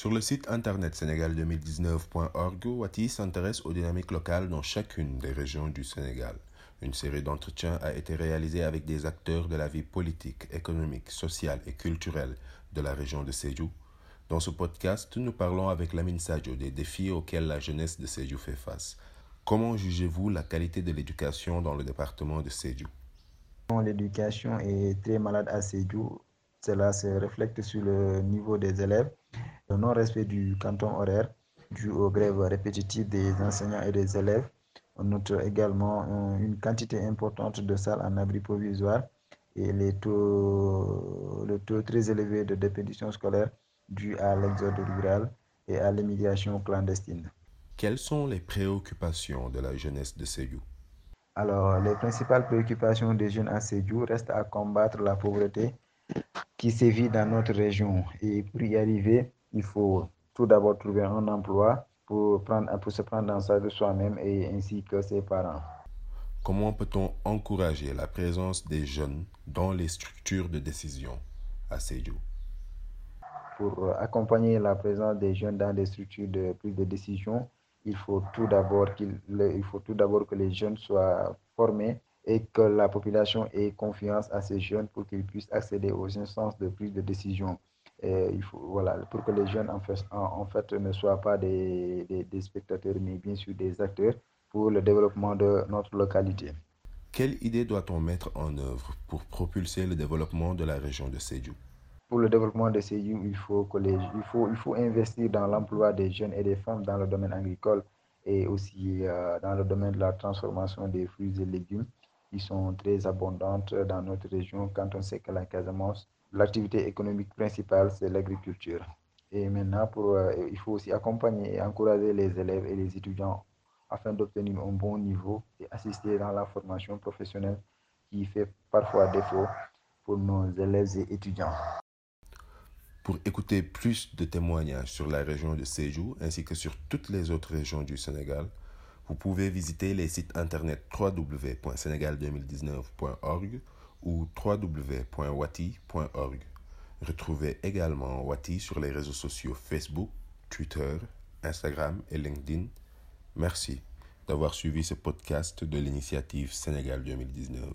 Sur le site internet sénégal2019.org, Wati s'intéresse aux dynamiques locales dans chacune des régions du Sénégal. Une série d'entretiens a été réalisée avec des acteurs de la vie politique, économique, sociale et culturelle de la région de Sédhiou. Dans ce podcast, nous parlons avec Lamine Sadio des défis auxquels la jeunesse de Sédhiou fait face. Comment jugez-vous la qualité de l'éducation dans le département de Sédhiou? L'éducation est très malade à Sédhiou. Cela se reflète sur le niveau des élèves, le non-respect du canton horaire dû aux grèves répétitives des enseignants et des élèves. On note également une quantité importante de salles en abri provisoire et les taux, le taux très élevé de dépétition scolaire dû à l'exode rural et à l'immigration clandestine. Quelles sont les préoccupations de la jeunesse de Sédhiou? Alors, les principales préoccupations des jeunes à Sédhiou restent à combattre la pauvreté qui sévit dans notre région. Et pour y arriver, il faut tout d'abord trouver un emploi pour, prendre, pour se prendre en charge de soi-même et ainsi que ses parents. Comment peut-on encourager la présence des jeunes dans les structures de décision à Sédhiou? Pour accompagner la présence des jeunes dans les structures de prise de décision, il faut tout d'abord qu'il il faut tout d'abord que les jeunes soient formés et que la population ait confiance à ces jeunes pour qu'ils puissent accéder aux instances de prise de décision. Et il faut, voilà, pour que les jeunes en fait, en, en fait ne soient pas des, des, des, spectateurs, mais bien sûr des acteurs pour le développement de notre localité. Quelle idée doit-on mettre en œuvre pour propulser le développement de la région de Sédhiou? Pour le développement de Sédhiou, il faut, que les, il, faut, il faut investir dans l'emploi des jeunes et des femmes dans le domaine agricole et aussi euh, dans le domaine de la transformation des fruits et légumes qui sont très abondantes dans notre région quand on sait que la Casamance, l'activité économique principale, c'est l'agriculture. Et maintenant, euh, il faut aussi accompagner et encourager les élèves et les étudiants afin d'obtenir un bon niveau et assister dans la formation professionnelle qui fait parfois défaut pour nos élèves et étudiants. Pour écouter plus de témoignages sur la région de Sédhiou ainsi que sur toutes les autres régions du Sénégal, vous pouvez visiter les sites internet www.senegal2019.org ou www.wati.org. Retrouvez également Wati sur les réseaux sociaux Facebook, Twitter, Instagram et LinkedIn. Merci d'avoir suivi ce podcast de l'initiative Sénégal 2019.